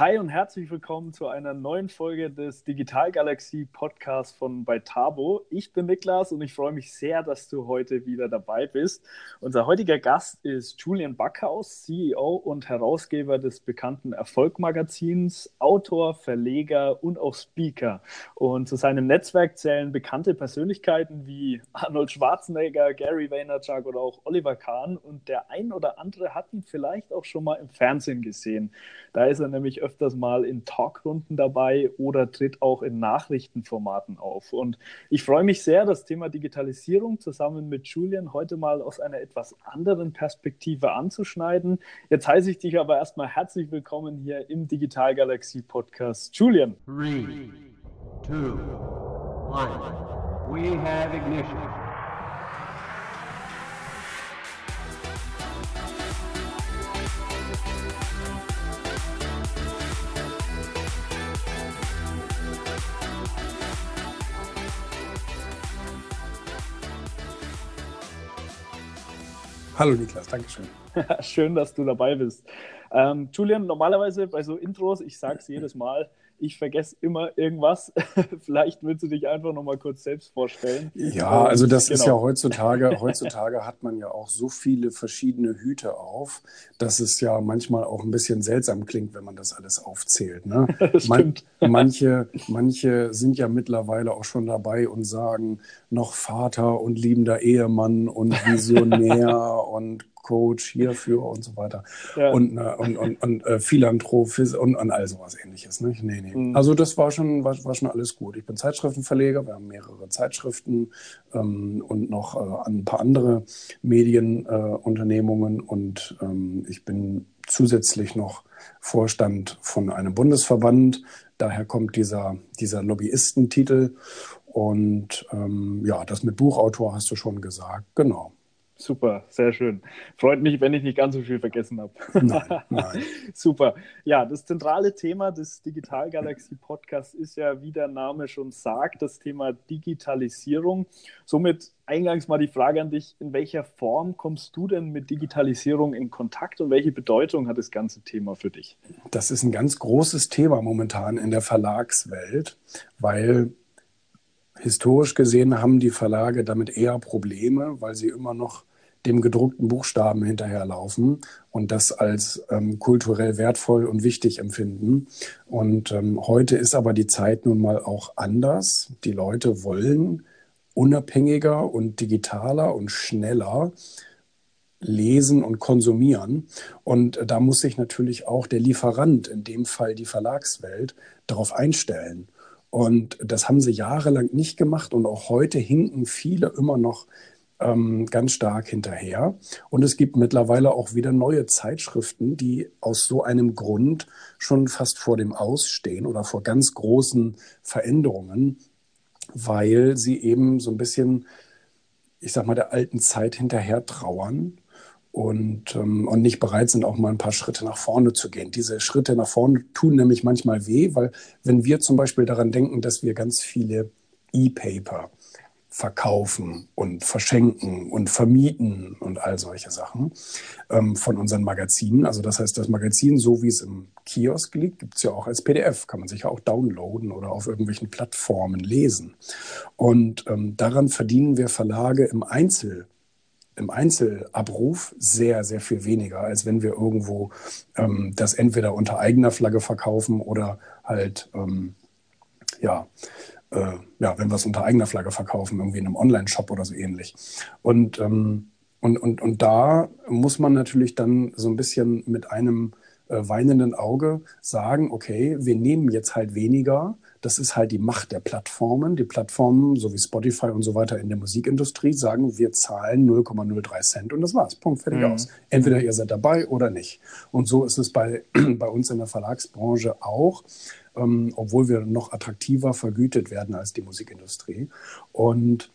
Hi und herzlich willkommen zu einer neuen Folge des Digital Galaxie Podcasts von bei Tabo. Ich bin Niklas und ich freue mich sehr, dass du heute wieder dabei bist. Unser heutiger Gast ist Julian Backhaus, CEO und Herausgeber des bekannten Erfolgmagazins, Autor, Verleger und auch Speaker. Und zu seinem Netzwerk zählen bekannte Persönlichkeiten wie Arnold Schwarzenegger, Gary Vaynerchuk oder auch Oliver Kahn. Und der ein oder andere hat ihn vielleicht auch schon mal im Fernsehen gesehen. Da ist er nämlich öfters mal in Talkrunden dabei oder tritt auch in Nachrichtenformaten auf. Und ich freue mich sehr, das Thema Digitalisierung zusammen mit Julian heute mal aus einer etwas anderen Perspektive anzuschneiden. Jetzt heiße ich dich aber erstmal herzlich willkommen hier im Digital Galaxie Podcast. Julian. Three, two, one. We have ignition. Hallo Niklas, Dankeschön. Schön, dass du dabei bist. Ähm, Julian, normalerweise bei so Intros, ich sage es jedes Mal, ich vergesse immer irgendwas. Vielleicht willst du dich einfach noch mal kurz selbst vorstellen. Ja, also das genau. ist ja heutzutage, heutzutage hat man ja auch so viele verschiedene Hüte auf, dass es ja manchmal auch ein bisschen seltsam klingt, wenn man das alles aufzählt. Ne? Man, manche, manche sind ja mittlerweile auch schon dabei und sagen, noch Vater und liebender Ehemann und Visionär und Coach hierfür und so weiter. Ja. Und, äh, und, und, und äh, Philanthrop und, und all sowas ähnliches. Ne? Nee, nee. Mhm. Also das war schon, war, war schon alles gut. Ich bin Zeitschriftenverleger, wir haben mehrere Zeitschriften ähm, und noch äh, ein paar andere Medienunternehmungen und ähm, ich bin zusätzlich noch Vorstand von einem Bundesverband. Daher kommt dieser, dieser Lobbyistentitel. Und ähm, ja, das mit Buchautor hast du schon gesagt. Genau. Super, sehr schön. Freut mich, wenn ich nicht ganz so viel vergessen habe. Nein, nein. Super. Ja, das zentrale Thema des Digital Galaxy Podcasts ist ja, wie der Name schon sagt, das Thema Digitalisierung. Somit eingangs mal die Frage an dich, in welcher Form kommst du denn mit Digitalisierung in Kontakt und welche Bedeutung hat das ganze Thema für dich? Das ist ein ganz großes Thema momentan in der Verlagswelt, weil historisch gesehen haben die Verlage damit eher Probleme, weil sie immer noch dem gedruckten Buchstaben hinterherlaufen und das als ähm, kulturell wertvoll und wichtig empfinden. Und ähm, heute ist aber die Zeit nun mal auch anders. Die Leute wollen unabhängiger und digitaler und schneller lesen und konsumieren. Und da muss sich natürlich auch der Lieferant, in dem Fall die Verlagswelt, darauf einstellen. Und das haben sie jahrelang nicht gemacht und auch heute hinken viele immer noch ähm, ganz stark hinterher. Und es gibt mittlerweile auch wieder neue Zeitschriften, die aus so einem Grund schon fast vor dem Ausstehen oder vor ganz großen Veränderungen, weil sie eben so ein bisschen, ich sag mal, der alten Zeit hinterher trauern und, ähm, und nicht bereit sind, auch mal ein paar Schritte nach vorne zu gehen. Diese Schritte nach vorne tun nämlich manchmal weh, weil wenn wir zum Beispiel daran denken, dass wir ganz viele E-Paper verkaufen und verschenken und vermieten und all solche Sachen ähm, von unseren Magazinen. Also das heißt, das Magazin, so wie es im Kiosk liegt, gibt es ja auch als PDF, kann man sich auch downloaden oder auf irgendwelchen Plattformen lesen. Und ähm, daran verdienen wir Verlage im Einzel im Einzelabruf sehr, sehr viel weniger, als wenn wir irgendwo ähm, das entweder unter eigener Flagge verkaufen oder halt, ähm, ja, äh, ja, wenn wir es unter eigener Flagge verkaufen, irgendwie in einem Online-Shop oder so ähnlich. Und, ähm, und, und, und da muss man natürlich dann so ein bisschen mit einem äh, weinenden Auge sagen, okay, wir nehmen jetzt halt weniger. Das ist halt die Macht der Plattformen. Die Plattformen, so wie Spotify und so weiter in der Musikindustrie, sagen, wir zahlen 0,03 Cent und das war's. Punkt, fertig mhm. aus. Entweder ihr seid dabei oder nicht. Und so ist es bei, bei uns in der Verlagsbranche auch ähm, obwohl wir noch attraktiver vergütet werden als die Musikindustrie. Und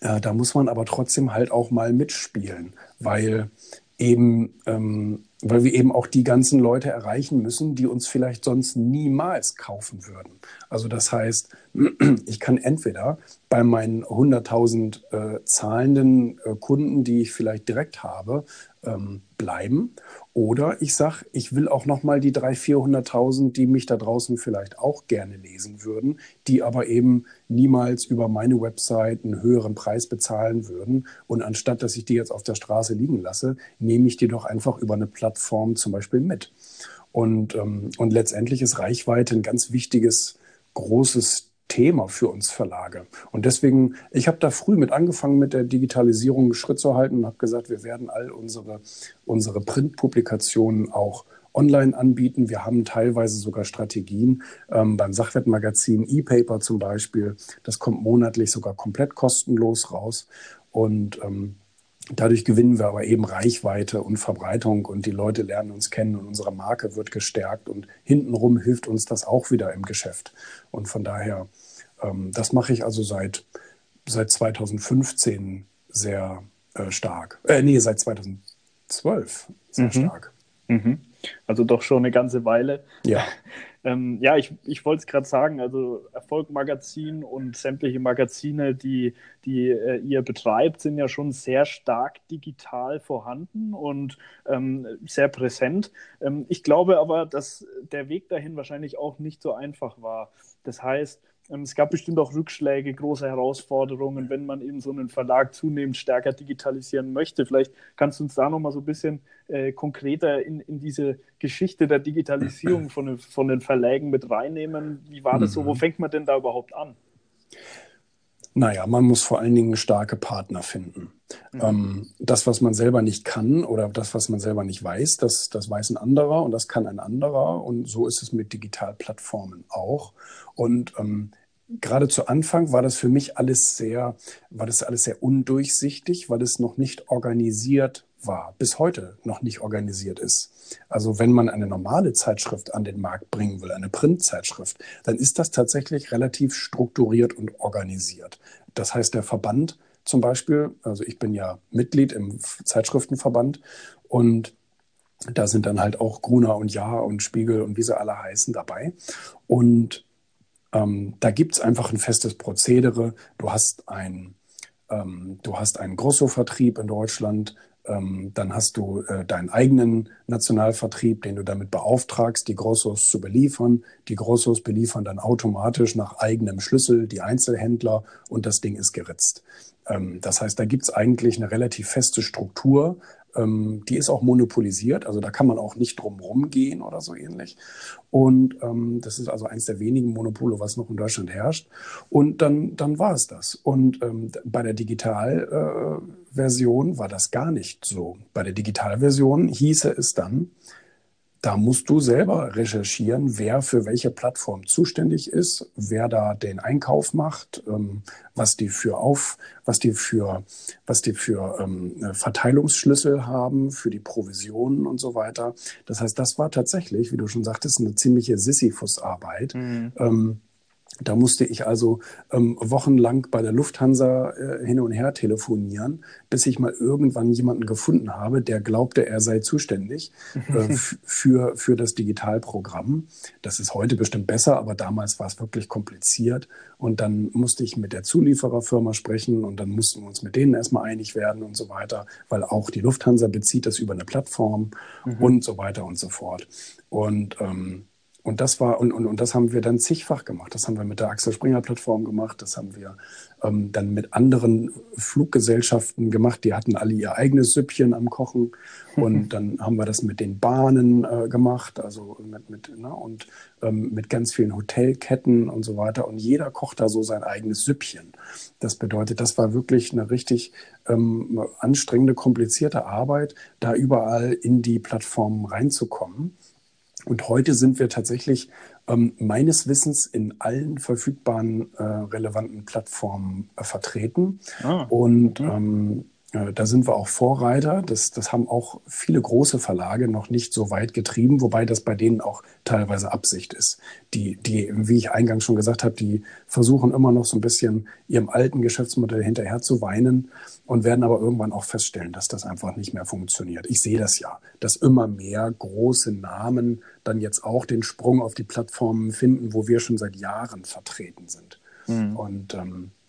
äh, da muss man aber trotzdem halt auch mal mitspielen, weil eben, ähm, weil wir eben auch die ganzen Leute erreichen müssen, die uns vielleicht sonst niemals kaufen würden. Also das heißt, Ich kann entweder bei meinen 100.000 äh, zahlenden äh, Kunden, die ich vielleicht direkt habe, ähm, bleiben. Oder ich sage, ich will auch nochmal die 300.000, 400.000, die mich da draußen vielleicht auch gerne lesen würden, die aber eben niemals über meine Website einen höheren Preis bezahlen würden. Und anstatt, dass ich die jetzt auf der Straße liegen lasse, nehme ich die doch einfach über eine Plattform zum Beispiel mit. Und, ähm, und letztendlich ist Reichweite ein ganz wichtiges, großes Thema für uns Verlage. Und deswegen, ich habe da früh mit angefangen, mit der Digitalisierung Schritt zu halten und habe gesagt, wir werden all unsere, unsere Printpublikationen auch online anbieten. Wir haben teilweise sogar Strategien ähm, beim Sachwertmagazin E-Paper zum Beispiel. Das kommt monatlich sogar komplett kostenlos raus. Und ähm, Dadurch gewinnen wir aber eben Reichweite und Verbreitung und die Leute lernen uns kennen und unsere Marke wird gestärkt und hintenrum hilft uns das auch wieder im Geschäft. Und von daher, ähm, das mache ich also seit, seit 2015 sehr äh, stark. Äh, nee, seit 2012 sehr mhm. stark. Mhm. Also doch schon eine ganze Weile. Ja. Ähm, ja, ich, ich wollte es gerade sagen, also Erfolg Magazin und sämtliche Magazine, die, die äh, ihr betreibt, sind ja schon sehr stark digital vorhanden und ähm, sehr präsent. Ähm, ich glaube aber, dass der Weg dahin wahrscheinlich auch nicht so einfach war. Das heißt, es gab bestimmt auch Rückschläge, große Herausforderungen, wenn man eben so einen Verlag zunehmend stärker digitalisieren möchte. Vielleicht kannst du uns da nochmal so ein bisschen äh, konkreter in, in diese Geschichte der Digitalisierung von, von den Verlägen mit reinnehmen. Wie war das so? Wo mhm. fängt man denn da überhaupt an? Naja, man muss vor allen Dingen starke Partner finden. Mhm. Ähm, das, was man selber nicht kann oder das, was man selber nicht weiß, das, das weiß ein anderer und das kann ein anderer. Und so ist es mit Digitalplattformen auch. Und ähm, gerade zu Anfang war das für mich alles sehr, war das alles sehr undurchsichtig, weil es noch nicht organisiert war, bis heute noch nicht organisiert ist. Also wenn man eine normale Zeitschrift an den Markt bringen will, eine Printzeitschrift, dann ist das tatsächlich relativ strukturiert und organisiert. Das heißt, der Verband zum Beispiel, also ich bin ja Mitglied im Zeitschriftenverband und da sind dann halt auch Gruner und Ja und Spiegel und wie sie alle heißen dabei. Und ähm, da gibt es einfach ein festes Prozedere. Du hast ein ähm, Du hast einen Grosso-Vertrieb in Deutschland, dann hast du äh, deinen eigenen Nationalvertrieb, den du damit beauftragst, die Grossos zu beliefern. Die Grossos beliefern dann automatisch nach eigenem Schlüssel die Einzelhändler und das Ding ist geritzt. Ähm, das heißt, da gibt es eigentlich eine relativ feste Struktur, ähm, die ist auch monopolisiert, also da kann man auch nicht drum rumgehen oder so ähnlich. Und ähm, das ist also eines der wenigen Monopole, was noch in Deutschland herrscht. Und dann, dann war es das. Und ähm, bei der Digitalversion äh, war das gar nicht so. Bei der Digitalversion hieße es dann, da musst du selber recherchieren, wer für welche Plattform zuständig ist, wer da den Einkauf macht, ähm, was die für auf, was die für, was die für ähm, Verteilungsschlüssel haben, für die Provisionen und so weiter. Das heißt, das war tatsächlich, wie du schon sagtest, eine ziemliche Sisyphus-Arbeit. Mhm. Ähm, da musste ich also ähm, wochenlang bei der Lufthansa äh, hin und her telefonieren, bis ich mal irgendwann jemanden gefunden habe, der glaubte, er sei zuständig äh, für, für das Digitalprogramm. Das ist heute bestimmt besser, aber damals war es wirklich kompliziert. Und dann musste ich mit der Zuliefererfirma sprechen und dann mussten wir uns mit denen erstmal einig werden und so weiter, weil auch die Lufthansa bezieht das über eine Plattform mhm. und so weiter und so fort. Und ähm, und das war, und, und, und das haben wir dann zigfach gemacht. Das haben wir mit der Axel Springer Plattform gemacht. Das haben wir ähm, dann mit anderen Fluggesellschaften gemacht. Die hatten alle ihr eigenes Süppchen am Kochen. Und dann haben wir das mit den Bahnen äh, gemacht, also mit, mit, ne, und ähm, mit ganz vielen Hotelketten und so weiter. Und jeder kocht da so sein eigenes Süppchen. Das bedeutet, das war wirklich eine richtig ähm, anstrengende, komplizierte Arbeit, da überall in die Plattformen reinzukommen. Und heute sind wir tatsächlich ähm, meines Wissens in allen verfügbaren äh, relevanten Plattformen äh, vertreten. Ah, und okay. ähm, äh, da sind wir auch Vorreiter. Das, das haben auch viele große Verlage noch nicht so weit getrieben, wobei das bei denen auch teilweise Absicht ist. Die, die, wie ich eingangs schon gesagt habe, die versuchen immer noch so ein bisschen ihrem alten Geschäftsmodell hinterher zu weinen und werden aber irgendwann auch feststellen, dass das einfach nicht mehr funktioniert. Ich sehe das ja, dass immer mehr große Namen dann jetzt auch den Sprung auf die Plattformen finden, wo wir schon seit Jahren vertreten sind. Mhm. Und ähm, äh,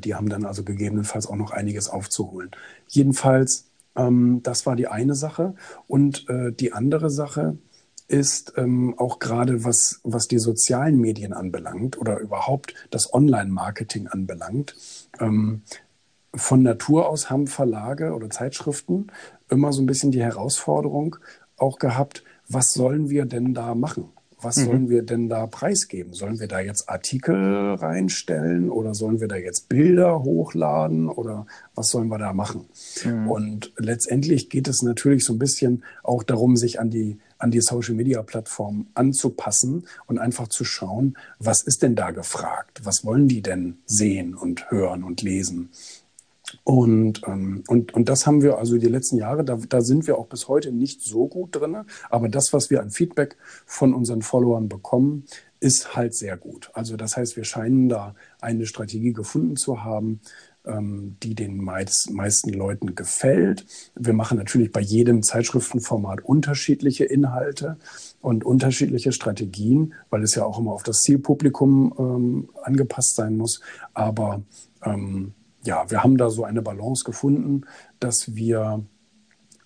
die haben dann also gegebenenfalls auch noch einiges aufzuholen. Jedenfalls, ähm, das war die eine Sache. Und äh, die andere Sache ist ähm, auch gerade was, was die sozialen Medien anbelangt oder überhaupt das Online-Marketing anbelangt. Ähm, von Natur aus haben Verlage oder Zeitschriften immer so ein bisschen die Herausforderung auch gehabt, was sollen wir denn da machen? Was mhm. sollen wir denn da preisgeben? Sollen wir da jetzt Artikel reinstellen oder sollen wir da jetzt Bilder hochladen oder was sollen wir da machen? Mhm. Und letztendlich geht es natürlich so ein bisschen auch darum, sich an die an die Social Media Plattform anzupassen und einfach zu schauen, was ist denn da gefragt? Was wollen die denn sehen und hören und lesen? Und, ähm, und, und das haben wir also die letzten Jahre, da, da sind wir auch bis heute nicht so gut drin. Aber das, was wir an Feedback von unseren Followern bekommen, ist halt sehr gut. Also das heißt, wir scheinen da eine Strategie gefunden zu haben, ähm, die den meist, meisten Leuten gefällt. Wir machen natürlich bei jedem Zeitschriftenformat unterschiedliche Inhalte und unterschiedliche Strategien, weil es ja auch immer auf das Zielpublikum ähm, angepasst sein muss. Aber ähm, ja, wir haben da so eine Balance gefunden, dass wir,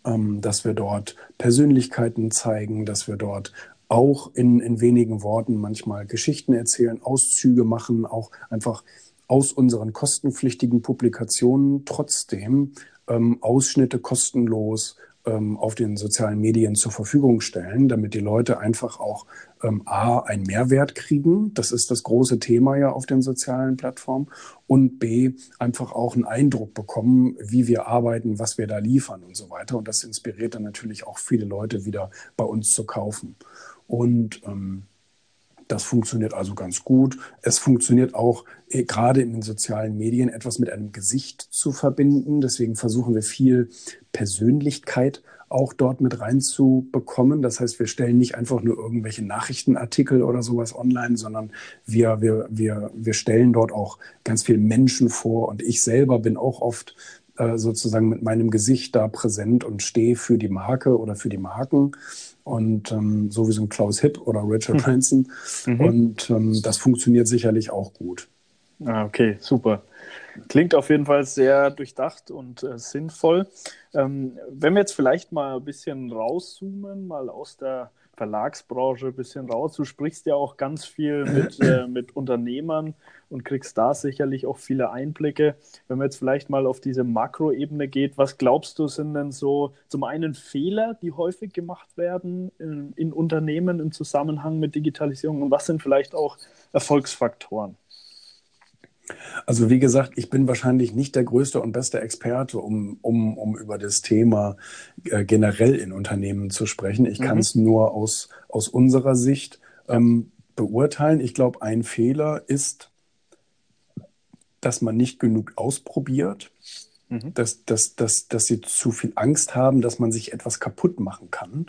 ähm, dass wir dort Persönlichkeiten zeigen, dass wir dort auch in, in wenigen Worten manchmal Geschichten erzählen, Auszüge machen, auch einfach aus unseren kostenpflichtigen Publikationen trotzdem ähm, Ausschnitte kostenlos ähm, auf den sozialen Medien zur Verfügung stellen, damit die Leute einfach auch ähm, A, einen Mehrwert kriegen. Das ist das große Thema ja auf den sozialen Plattformen. Und B, einfach auch einen Eindruck bekommen, wie wir arbeiten, was wir da liefern und so weiter. Und das inspiriert dann natürlich auch viele Leute wieder bei uns zu kaufen. Und ähm, das funktioniert also ganz gut. Es funktioniert auch eh, gerade in den sozialen Medien etwas mit einem Gesicht zu verbinden. Deswegen versuchen wir viel Persönlichkeit auch dort mit reinzubekommen. Das heißt, wir stellen nicht einfach nur irgendwelche Nachrichtenartikel oder sowas online, sondern wir, wir, wir, wir stellen dort auch ganz viel Menschen vor. Und ich selber bin auch oft äh, sozusagen mit meinem Gesicht da präsent und stehe für die Marke oder für die Marken. Und ähm, so wie so ein Klaus Hipp oder Richard hm. Branson. Mhm. Und ähm, das funktioniert sicherlich auch gut. Ah, okay, super. Klingt auf jeden Fall sehr durchdacht und äh, sinnvoll. Ähm, wenn wir jetzt vielleicht mal ein bisschen rauszoomen, mal aus der Verlagsbranche ein bisschen raus. Du sprichst ja auch ganz viel mit, äh, mit Unternehmern und kriegst da sicherlich auch viele Einblicke. Wenn man jetzt vielleicht mal auf diese Makroebene geht, was glaubst du, sind denn so zum einen Fehler, die häufig gemacht werden in, in Unternehmen im Zusammenhang mit Digitalisierung und was sind vielleicht auch Erfolgsfaktoren? Also wie gesagt, ich bin wahrscheinlich nicht der größte und beste Experte, um, um, um über das Thema äh, generell in Unternehmen zu sprechen. Ich mhm. kann es nur aus, aus unserer Sicht ähm, beurteilen. Ich glaube, ein Fehler ist, dass man nicht genug ausprobiert, mhm. dass, dass, dass, dass sie zu viel Angst haben, dass man sich etwas kaputt machen kann.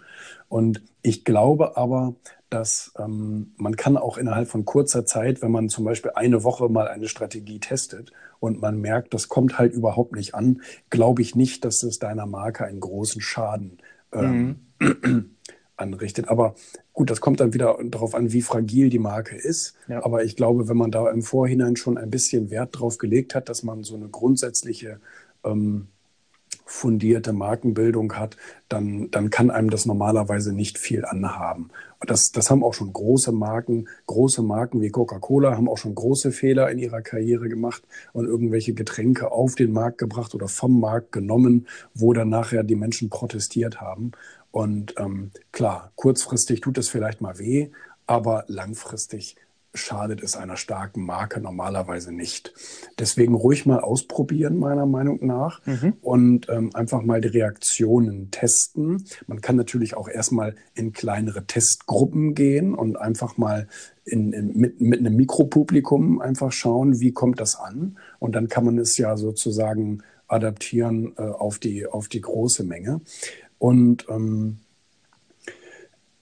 Und ich glaube aber, dass ähm, man kann auch innerhalb von kurzer Zeit, wenn man zum Beispiel eine Woche mal eine Strategie testet und man merkt, das kommt halt überhaupt nicht an, glaube ich nicht, dass es deiner Marke einen großen Schaden ähm, mhm. anrichtet. Aber gut, das kommt dann wieder darauf an, wie fragil die Marke ist. Ja. Aber ich glaube, wenn man da im Vorhinein schon ein bisschen Wert drauf gelegt hat, dass man so eine grundsätzliche ähm, fundierte Markenbildung hat, dann, dann kann einem das normalerweise nicht viel anhaben. Das, das haben auch schon große Marken, große Marken wie Coca-Cola haben auch schon große Fehler in ihrer Karriere gemacht und irgendwelche Getränke auf den Markt gebracht oder vom Markt genommen, wo dann nachher die Menschen protestiert haben. Und ähm, klar, kurzfristig tut es vielleicht mal weh, aber langfristig schadet es einer starken Marke normalerweise nicht. Deswegen ruhig mal ausprobieren, meiner Meinung nach, mhm. und ähm, einfach mal die Reaktionen testen. Man kann natürlich auch erstmal in kleinere Testgruppen gehen und einfach mal in, in, mit, mit einem Mikropublikum einfach schauen, wie kommt das an. Und dann kann man es ja sozusagen adaptieren äh, auf, die, auf die große Menge. Und ähm,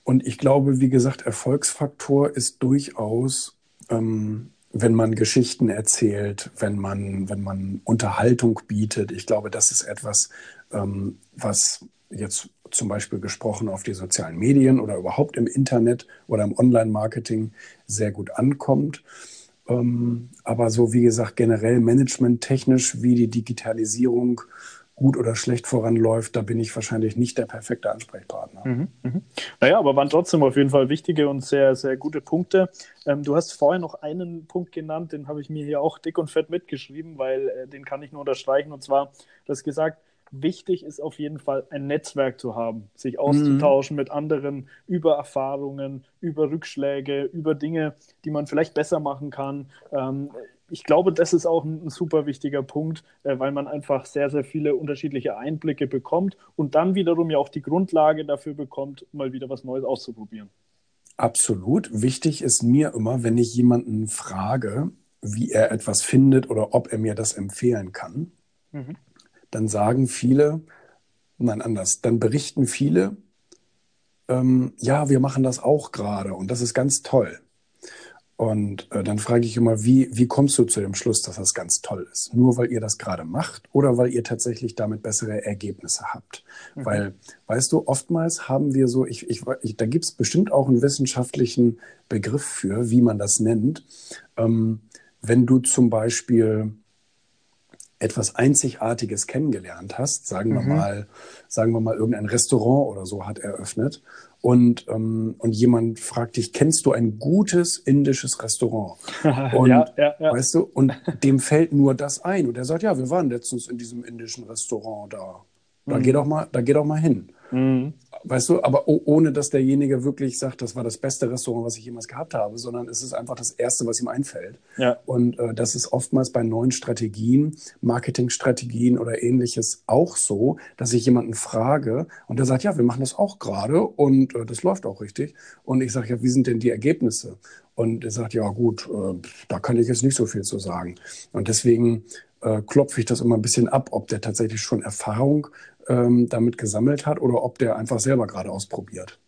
und ich glaube, wie gesagt, Erfolgsfaktor ist durchaus, ähm, wenn man Geschichten erzählt, wenn man, wenn man Unterhaltung bietet. Ich glaube, das ist etwas, ähm, was jetzt zum Beispiel gesprochen auf die sozialen Medien oder überhaupt im Internet oder im Online-Marketing sehr gut ankommt. Ähm, aber so wie gesagt, generell managementtechnisch, wie die Digitalisierung gut oder schlecht voranläuft, da bin ich wahrscheinlich nicht der perfekte Ansprechpartner. Mhm, mh. Naja, aber waren trotzdem auf jeden Fall wichtige und sehr, sehr gute Punkte. Ähm, du hast vorher noch einen Punkt genannt, den habe ich mir hier auch dick und fett mitgeschrieben, weil äh, den kann ich nur unterstreichen. Und zwar, du hast gesagt, wichtig ist auf jeden Fall ein Netzwerk zu haben, sich auszutauschen mhm. mit anderen über Erfahrungen, über Rückschläge, über Dinge, die man vielleicht besser machen kann. Ähm, ich glaube, das ist auch ein, super wichtiger Punkt, äh, weil man einfach sehr, sehr viele unterschiedliche Einblicke bekommt und dann wiederum ja auch die Grundlage dafür bekommt, mal wieder was Neues auszuprobieren. Absolut. Wichtig ist mir immer, wenn ich jemanden frage, wie er etwas findet oder ob er mir das empfehlen kann, mhm. dann sagen viele, nein, anders, dann berichten viele, ähm, ja, wir machen das auch gerade und das ist ganz toll. Und äh, dann frage ich immer, wie, wie kommst du zu dem Schluss, dass das ganz toll ist? Nur weil ihr das gerade macht oder weil ihr tatsächlich damit bessere Ergebnisse habt? Mhm. Weil, weißt du, oftmals haben wir so, ich, ich, ich da gibt es bestimmt auch einen wissenschaftlichen Begriff für, wie man das nennt. Ähm, wenn du zum Beispiel etwas Einzigartiges kennengelernt hast, sagen wir mhm. mal, sagen wir mal, irgendein Restaurant oder so hat eröffnet und, ähm, und jemand fragt dich, kennst du ein gutes indisches Restaurant? Und, ja, ja, ja. Weißt du, und dem fällt nur das ein. Und er sagt, ja, wir waren letztens in diesem indischen Restaurant da. Da mhm. geh doch mal, da geh doch mal hin. Mhm. Weißt du, aber ohne dass derjenige wirklich sagt, das war das beste Restaurant, was ich jemals gehabt habe, sondern es ist einfach das Erste, was ihm einfällt. Ja. Und äh, das ist oftmals bei neuen Strategien, Marketingstrategien oder ähnliches auch so, dass ich jemanden frage und der sagt, ja, wir machen das auch gerade und äh, das läuft auch richtig. Und ich sage, ja, wie sind denn die Ergebnisse? Und er sagt, ja gut, äh, da kann ich jetzt nicht so viel zu sagen. Und deswegen äh, klopfe ich das immer ein bisschen ab, ob der tatsächlich schon Erfahrung ähm, damit gesammelt hat oder ob der einfach selber gerade ausprobiert.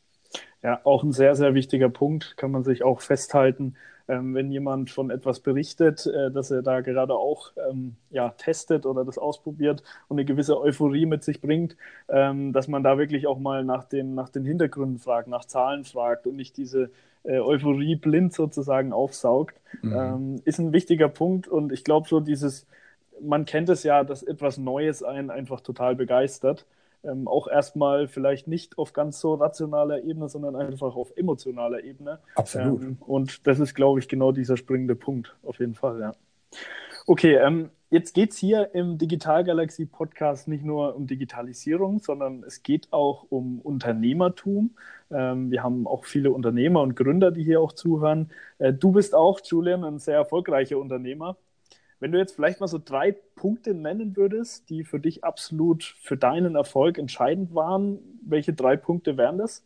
Ja, auch ein sehr, sehr wichtiger Punkt, kann man sich auch festhalten, ähm, wenn jemand von etwas berichtet, äh, dass er da gerade auch ähm, ja, testet oder das ausprobiert und eine gewisse Euphorie mit sich bringt, ähm, dass man da wirklich auch mal nach den, nach den Hintergründen fragt, nach Zahlen fragt und nicht diese äh, Euphorie blind sozusagen aufsaugt, mhm. Ähm, ist ein wichtiger Punkt und ich glaube so dieses man kennt es ja, dass etwas Neues einen einfach total begeistert. Ähm, auch erstmal vielleicht nicht auf ganz so rationaler Ebene, sondern einfach auf emotionaler Ebene. Absolut. Ähm, und das ist, glaube ich, genau dieser springende Punkt, auf jeden Fall, ja. Okay, ähm, jetzt geht es hier im Digitalgalaxie Podcast nicht nur um Digitalisierung, sondern es geht auch um Unternehmertum. Ähm, wir haben auch viele Unternehmer und Gründer, die hier auch zuhören. Äh, du bist auch, Julian, ein sehr erfolgreicher Unternehmer. Wenn du jetzt vielleicht mal so drei Punkte nennen würdest, die für dich absolut für deinen Erfolg entscheidend waren, welche drei Punkte wären das?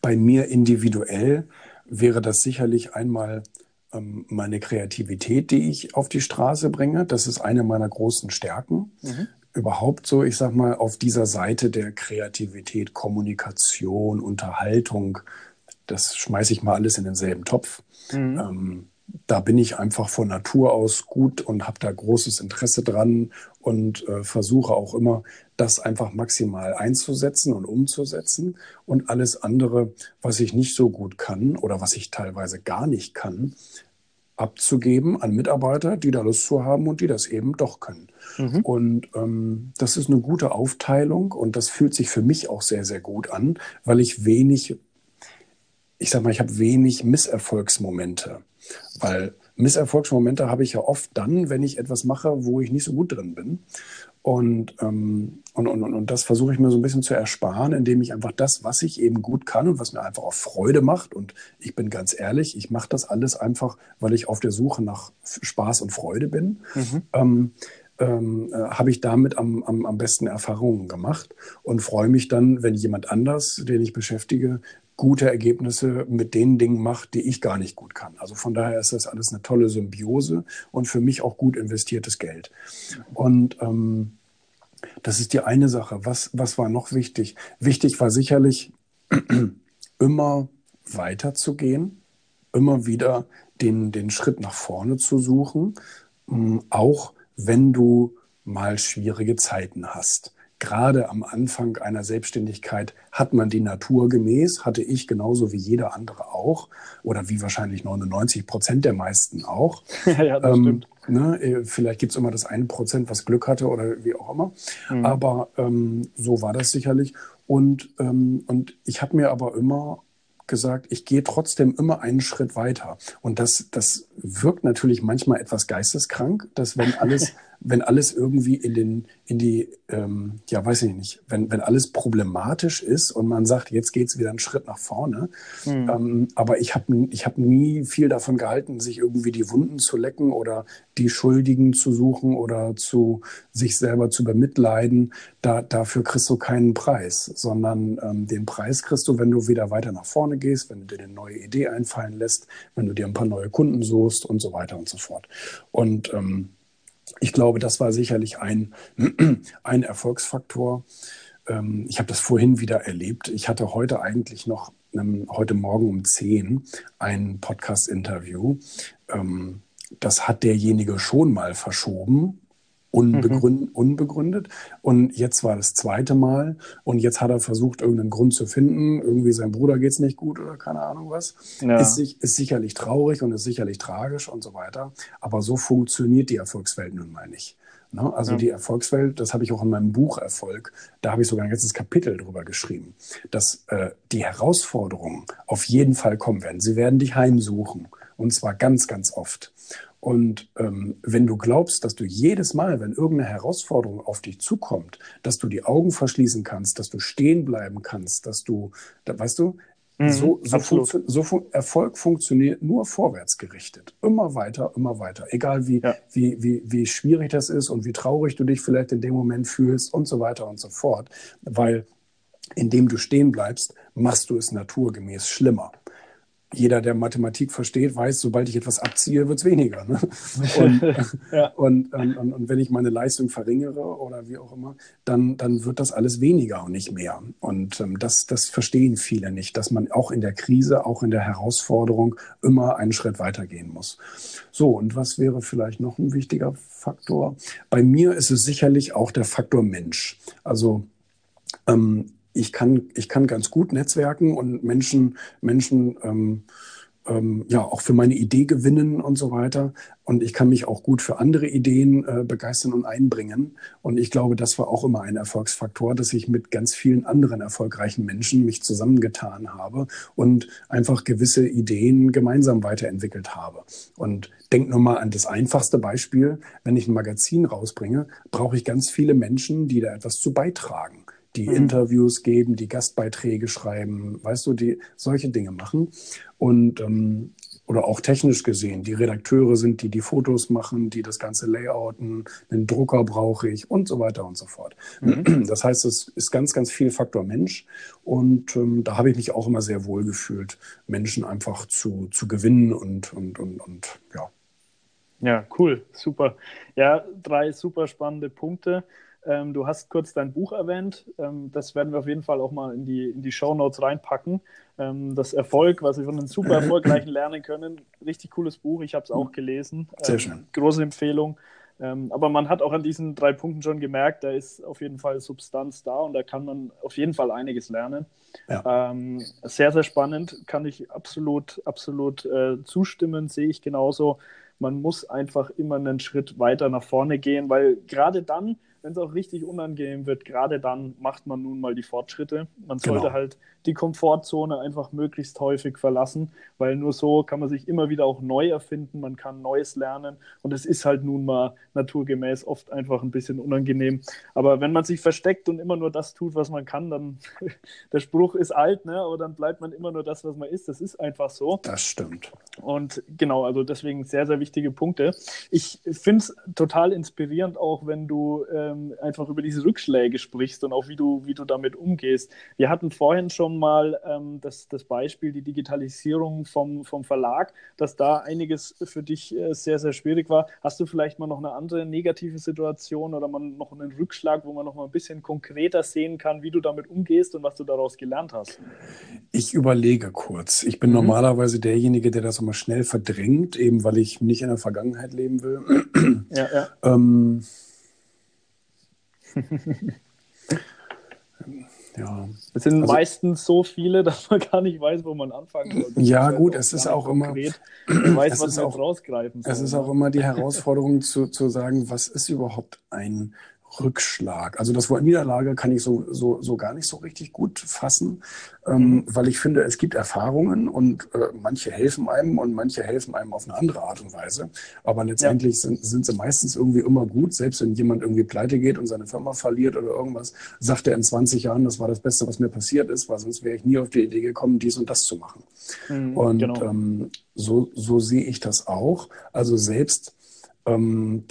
Bei mir individuell wäre das sicherlich einmal ähm, meine Kreativität, die ich auf die Straße bringe. Das ist eine meiner großen Stärken. Mhm. Überhaupt so, ich sag mal, auf dieser Seite der Kreativität, Kommunikation, Unterhaltung, das schmeiße ich mal alles in denselben Topf. Mhm. Ähm, da bin ich einfach von Natur aus gut und habe da großes Interesse dran und äh, versuche auch immer, das einfach maximal einzusetzen und umzusetzen. Und alles andere, was ich nicht so gut kann oder was ich teilweise gar nicht kann, abzugeben an Mitarbeiter, die da Lust zu haben und die das eben doch können. Mhm. Und ähm, das ist eine gute Aufteilung und das fühlt sich für mich auch sehr, sehr gut an, weil ich wenig, ich sag mal, ich habe wenig Misserfolgsmomente. Weil Misserfolgsmomente habe ich ja oft dann, wenn ich etwas mache, wo ich nicht so gut drin bin. Und, ähm, und, und, und das versuche ich mir so ein bisschen zu ersparen, indem ich einfach das, was ich eben gut kann und was mir einfach auch Freude macht, und ich bin ganz ehrlich, ich mache das alles einfach, weil ich auf der Suche nach Spaß und Freude bin. Mhm. Ähm, ähm, äh, habe ich damit am, am, am besten Erfahrungen gemacht und freue mich dann, wenn jemand anders, den ich beschäftige, gute Ergebnisse mit den Dingen macht, die ich gar nicht gut kann. Also von daher ist das alles eine tolle Symbiose und für mich auch gut investiertes Geld. Und ähm, das ist die eine Sache. Was, was war noch wichtig? Wichtig war sicherlich immer weiterzugehen, immer wieder den, den Schritt nach vorne zu suchen, auch wenn du mal schwierige Zeiten hast gerade am Anfang einer Selbstständigkeit hat man die naturgemäß, hatte ich genauso wie jeder andere auch oder wie wahrscheinlich 99 Prozent der meisten auch. ja, das ähm, stimmt. Ne, äh, vielleicht gibt es immer das eine Prozent, was Glück hatte oder wie auch immer. Mhm. Aber ähm, so war das sicherlich. Und, ähm, und ich habe mir aber immer gesagt, ich gehe trotzdem immer einen Schritt weiter. Und das, das wirkt natürlich manchmal etwas geisteskrank, dass wenn alles, wenn alles irgendwie in den, in die, ähm, ja, weiß ich nicht, wenn, wenn alles problematisch ist und man sagt, jetzt geht es wieder einen Schritt nach vorne. Mhm. Ähm, aber ich habe ich hab nie viel davon gehalten, sich irgendwie die Wunden zu lecken oder die Schuldigen zu suchen oder zu sich selber zu bemitleiden. Da, dafür kriegst du keinen Preis, sondern ähm, den Preis kriegst du, wenn du wieder weiter nach vorne gehst, wenn du dir eine neue Idee einfallen lässt, wenn du dir ein paar neue Kunden suchst und so weiter und so fort. Und ähm, ich glaube, das war sicherlich ein, ein Erfolgsfaktor. Ähm, ich habe das vorhin wieder erlebt. Ich hatte heute eigentlich noch, ähm, heute Morgen um 10 ein Podcast-Interview. Ähm, das hat derjenige schon mal verschoben, unbegründ, mhm. unbegründet. Und jetzt war das zweite Mal und jetzt hat er versucht, irgendeinen Grund zu finden. Irgendwie seinem Bruder geht es nicht gut oder keine Ahnung was. Ja. Ist, ist sicherlich traurig und ist sicherlich tragisch und so weiter. Aber so funktioniert die Erfolgswelt nun mal nicht. Ne? Also ja. die Erfolgswelt, das habe ich auch in meinem Buch Erfolg, da habe ich sogar ein ganzes Kapitel drüber geschrieben, dass äh, die Herausforderungen auf jeden Fall kommen werden. Sie werden dich heimsuchen und zwar ganz, ganz oft. Und ähm, wenn du glaubst, dass du jedes Mal, wenn irgendeine Herausforderung auf dich zukommt, dass du die Augen verschließen kannst, dass du stehen bleiben kannst, dass du, da, weißt du, mhm, so, so, funktio so fun Erfolg funktioniert nur vorwärts gerichtet. Immer weiter, immer weiter. Egal wie, ja. wie, wie, wie schwierig das ist und wie traurig du dich vielleicht in dem Moment fühlst und so weiter und so fort. Weil indem du stehen bleibst, machst du es naturgemäß schlimmer jeder, der Mathematik versteht, weiß, sobald ich etwas abziehe, wird es weniger. Ne? Und, ja. und, und, und, wenn ich meine Leistung verringere oder wie auch immer, dann, dann wird das alles weniger und nicht mehr. Und ähm, das, das verstehen viele nicht, dass man auch in der Krise, auch in der Herausforderung immer einen Schritt weitergehen muss. So, und was wäre vielleicht noch ein wichtiger Faktor? Bei mir ist es sicherlich auch der Faktor Mensch. Also ähm, ich kann, ich kann ganz gut netzwerken und Menschen, Menschen ähm, ähm, ja auch für meine Idee gewinnen und so weiter. Und ich kann mich auch gut für andere Ideen äh, begeistern und einbringen. Und ich glaube, das war auch immer ein Erfolgsfaktor, dass ich mit ganz vielen anderen erfolgreichen Menschen mich zusammengetan habe und einfach gewisse Ideen gemeinsam weiterentwickelt habe. Und denk nur mal an das einfachste Beispiel. Wenn ich ein Magazin rausbringe, brauche ich ganz viele Menschen, die da etwas zu beitragen die mhm. Interviews geben, die Gastbeiträge schreiben, weißt du, die solche Dinge machen. Und ähm, oder auch technisch gesehen, die Redakteure sind, die die Fotos machen, die das ganze Layouten, einen Drucker brauche ich und so weiter und so fort. Mhm. Das heißt, es ist ganz, ganz viel Faktor Mensch und ähm, da habe ich mich auch immer sehr wohl gefühlt, Menschen einfach zu, zu gewinnen und, und, und, und ja. Ja, cool, super. Ja, drei super spannende Punkte. Ähm, du hast kurz dein Buch erwähnt. Ähm, das werden wir auf jeden Fall auch mal in die, in die Show Notes reinpacken. Ähm, das Erfolg, was wir von den super erfolgreichen lernen können. Richtig cooles Buch. Ich habe es auch gelesen. Sehr ähm, schön. Große Empfehlung. Ähm, aber man hat auch an diesen drei Punkten schon gemerkt, da ist auf jeden Fall Substanz da und da kann man auf jeden Fall einiges lernen. Ja. Ähm, sehr, sehr spannend. Kann ich absolut, absolut äh, zustimmen. Sehe ich genauso. Man muss einfach immer einen Schritt weiter nach vorne gehen, weil gerade dann, wenn es auch richtig unangenehm wird, gerade dann macht man nun mal die Fortschritte. Man sollte genau. halt die Komfortzone einfach möglichst häufig verlassen, weil nur so kann man sich immer wieder auch neu erfinden, man kann Neues lernen und es ist halt nun mal naturgemäß oft einfach ein bisschen unangenehm. Aber wenn man sich versteckt und immer nur das tut, was man kann, dann der Spruch ist alt, ne? aber dann bleibt man immer nur das, was man ist. Das ist einfach so. Das stimmt. Und genau, also deswegen sehr, sehr wichtige Punkte. Ich finde es total inspirierend auch, wenn du äh, ähm, einfach über diese Rückschläge sprichst und auch wie du, wie du damit umgehst. Wir hatten vorhin schon mal ähm, das, das Beispiel, die Digitalisierung vom, vom Verlag, dass da einiges für dich äh, sehr, sehr schwierig war. Hast du vielleicht mal noch eine andere negative Situation oder mal noch einen Rückschlag, wo man noch mal ein bisschen konkreter sehen kann, wie du damit umgehst und was du daraus gelernt hast? Ich überlege kurz. Ich bin mhm. normalerweise derjenige, der das immer schnell verdrängt, eben weil ich nicht in der Vergangenheit leben will. Ja, ja. Ähm, ja. Es sind also, meistens so viele, dass man gar nicht weiß, wo man anfangen soll. Ja, gut, es ist auch immer. Weiß, was auch, rausgreifen soll. Es ist auch immer die Herausforderung zu, zu sagen, was ist überhaupt ein Rückschlag. Also das Wort Niederlage kann ich so, so, so gar nicht so richtig gut fassen, ähm, mhm. weil ich finde, es gibt Erfahrungen und äh, manche helfen einem und manche helfen einem auf eine andere Art und Weise. Aber letztendlich ja. sind, sind sie meistens irgendwie immer gut. Selbst wenn jemand irgendwie pleite geht und seine Firma verliert oder irgendwas, sagt er in 20 Jahren, das war das Beste, was mir passiert ist, weil sonst wäre ich nie auf die Idee gekommen, dies und das zu machen. Mhm, und genau. ähm, so, so sehe ich das auch. Also selbst ähm,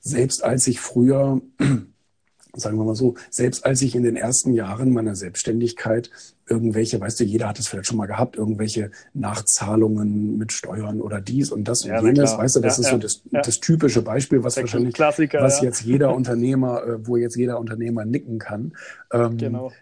selbst als ich früher, sagen wir mal so, selbst als ich in den ersten Jahren meiner Selbstständigkeit irgendwelche, weißt du, jeder hat es vielleicht schon mal gehabt, irgendwelche Nachzahlungen mit Steuern oder dies und das ja, und jenes, weißt du, das ja, ist ja, so das, das, typische Beispiel, was wahrscheinlich, was jetzt jeder Unternehmer, äh, wo jetzt jeder Unternehmer nicken kann. Ähm, genau.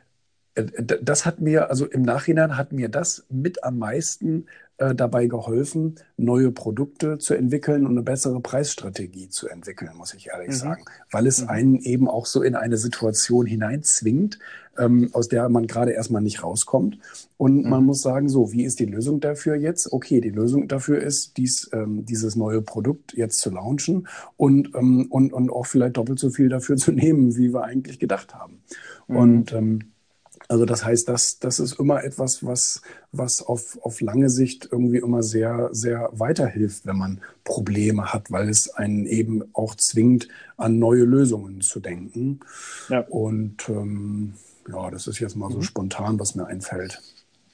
Äh, das hat mir, also im Nachhinein hat mir das mit am meisten äh, dabei geholfen, neue Produkte zu entwickeln und eine bessere Preisstrategie zu entwickeln, muss ich ehrlich mhm. sagen. Weil es mhm. einen eben auch so in eine Situation hineinzwingt, ähm, aus der man gerade erstmal nicht rauskommt. Und mhm. man muss sagen, so, wie ist die Lösung dafür jetzt? Okay, die Lösung dafür ist, dies, ähm, dieses neue Produkt jetzt zu launchen und, ähm, und, und auch vielleicht doppelt so viel dafür zu nehmen, wie wir eigentlich gedacht haben. Mhm. Und ähm, also das heißt, das, das ist immer etwas, was, was auf, auf lange Sicht irgendwie immer sehr, sehr weiterhilft, wenn man Probleme hat, weil es einen eben auch zwingt, an neue Lösungen zu denken. Ja. Und ähm, ja, das ist jetzt mal so mhm. spontan, was mir einfällt.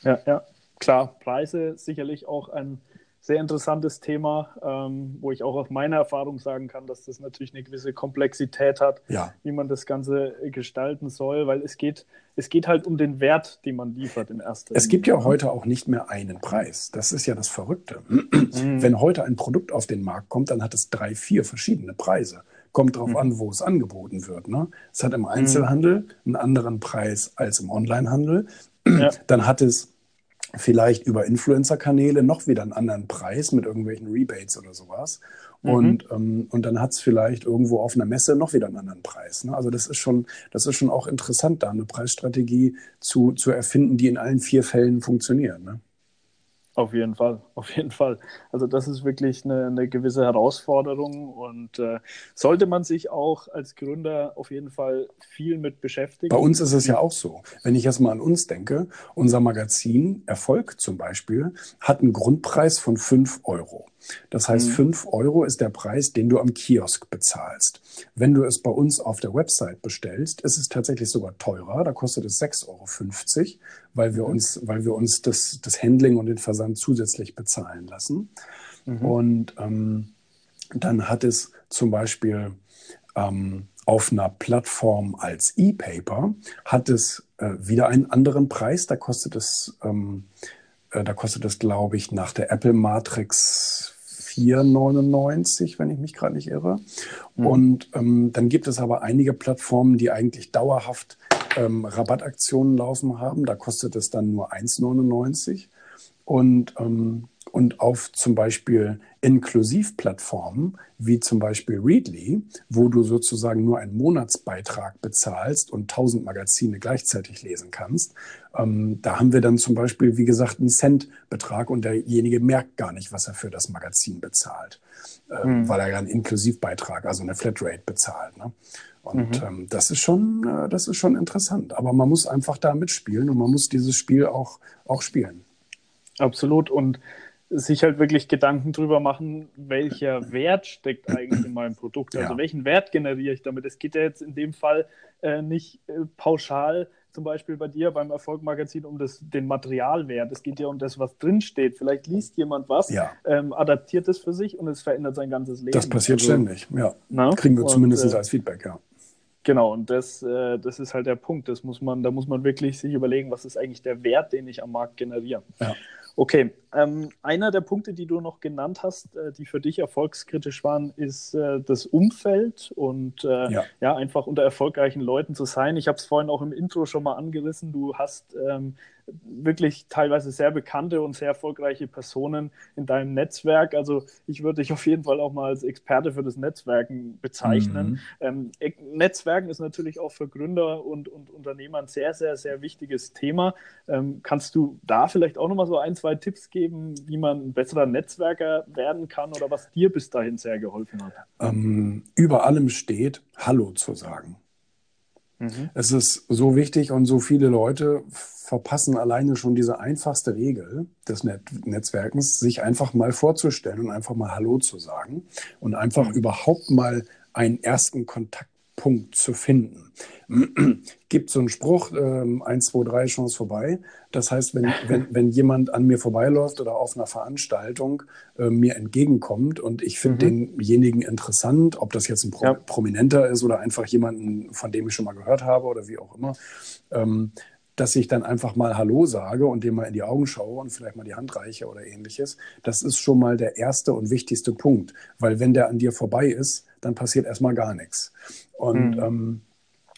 Ja, ja, klar. Preise sicherlich auch ein sehr interessantes Thema, ähm, wo ich auch aus meiner Erfahrung sagen kann, dass das natürlich eine gewisse Komplexität hat, ja. wie man das Ganze gestalten soll, weil es geht, es geht halt um den Wert, den man liefert in erster Es gibt ja heute auch nicht mehr einen Preis. Das ist ja das Verrückte. Mhm. Wenn heute ein Produkt auf den Markt kommt, dann hat es drei, vier verschiedene Preise. Kommt darauf mhm. an, wo es angeboten wird. Ne? Es hat im mhm. Einzelhandel einen anderen Preis als im Onlinehandel. Ja. Dann hat es vielleicht über Influencer-Kanäle noch wieder einen anderen Preis mit irgendwelchen Rebates oder sowas. Mhm. Und, ähm, und dann hat es vielleicht irgendwo auf einer Messe noch wieder einen anderen Preis. Ne? Also das ist schon, das ist schon auch interessant, da eine Preisstrategie zu, zu erfinden, die in allen vier Fällen funktioniert. Ne? Auf jeden Fall, auf jeden Fall. Also das ist wirklich eine, eine gewisse Herausforderung und äh, sollte man sich auch als Gründer auf jeden Fall viel mit beschäftigen. Bei uns ist es ja auch so. Wenn ich jetzt mal an uns denke, unser Magazin Erfolg zum Beispiel hat einen Grundpreis von 5 Euro. Das heißt, mhm. 5 Euro ist der Preis, den du am Kiosk bezahlst. Wenn du es bei uns auf der Website bestellst, ist es tatsächlich sogar teurer. Da kostet es 6,50 Euro, weil wir mhm. uns, weil wir uns das, das Handling und den Versand zusätzlich bezahlen lassen. Mhm. Und ähm, dann hat es zum Beispiel ähm, auf einer Plattform als E-Paper hat es äh, wieder einen anderen Preis. Da kostet es, ähm, äh, da kostet es, glaube ich, nach der Apple Matrix 4,99, wenn ich mich gerade nicht irre. Mhm. Und ähm, dann gibt es aber einige Plattformen, die eigentlich dauerhaft ähm, Rabattaktionen laufen haben. Da kostet es dann nur 1,99. Und ähm, und auf zum Beispiel Inklusivplattformen wie zum Beispiel Readly, wo du sozusagen nur einen Monatsbeitrag bezahlst und tausend Magazine gleichzeitig lesen kannst, ähm, da haben wir dann zum Beispiel, wie gesagt, einen Centbetrag und derjenige merkt gar nicht, was er für das Magazin bezahlt, äh, mhm. weil er ja einen Inklusivbeitrag, also eine Flatrate bezahlt. Ne? Und mhm. ähm, das ist schon, äh, das ist schon interessant. Aber man muss einfach da mitspielen und man muss dieses Spiel auch, auch spielen. Absolut. Und sich halt wirklich Gedanken drüber machen, welcher Wert steckt eigentlich in meinem Produkt. Also ja. welchen Wert generiere ich damit? Es geht ja jetzt in dem Fall äh, nicht äh, pauschal, zum Beispiel bei dir beim Erfolgmagazin, um das, den Materialwert. Es geht ja um das, was drinsteht. Vielleicht liest jemand was, ja. ähm, adaptiert es für sich und es verändert sein ganzes Leben. Das passiert also, ständig, ja. Na? Kriegen wir zumindest äh, als Feedback, ja. Genau, und das, äh, das ist halt der Punkt. Das muss man, da muss man wirklich sich überlegen, was ist eigentlich der Wert, den ich am Markt generiere. Ja. Okay, Ähm, einer der Punkte, die du noch genannt hast, äh, die für dich erfolgskritisch waren, ist äh, das Umfeld und äh, ja. ja. einfach unter erfolgreichen Leuten zu sein. Ich habe es vorhin auch im Intro schon mal angerissen. Du hast ähm, wirklich teilweise sehr bekannte und sehr erfolgreiche Personen in deinem Netzwerk. Also ich würde dich auf jeden Fall auch mal als Experte für das Netzwerken bezeichnen. Mhm. Ähm, Netzwerken ist natürlich auch für Gründer und, und Unternehmer ein sehr, sehr, sehr wichtiges Thema. Ähm, kannst du da vielleicht auch nochmal so ein, zwei Tipps geben, wie man ein besserer Netzwerker werden kann oder was dir bis dahin sehr geholfen hat? Ähm, über allem steht, Hallo zu sagen. Mhm. Es ist so wichtig und so viele Leute verpassen alleine schon diese einfachste Regel des Net Netzwerkens, sich einfach mal vorzustellen und einfach mal Hallo zu sagen und einfach mhm. überhaupt mal einen ersten Kontakt Punkt zu finden. Gibt so einen Spruch, ähm, 1, 2, 3, Chance vorbei. Das heißt, wenn, wenn, wenn jemand an mir vorbeiläuft oder auf einer Veranstaltung äh, mir entgegenkommt und ich finde mhm. denjenigen interessant, ob das jetzt ein Pro ja. Prominenter ist oder einfach jemanden, von dem ich schon mal gehört habe oder wie auch immer, ähm, dass ich dann einfach mal Hallo sage und dem mal in die Augen schaue und vielleicht mal die Hand reiche oder ähnliches. Das ist schon mal der erste und wichtigste Punkt, weil wenn der an dir vorbei ist, dann passiert erstmal gar nichts. Und, mhm. ähm,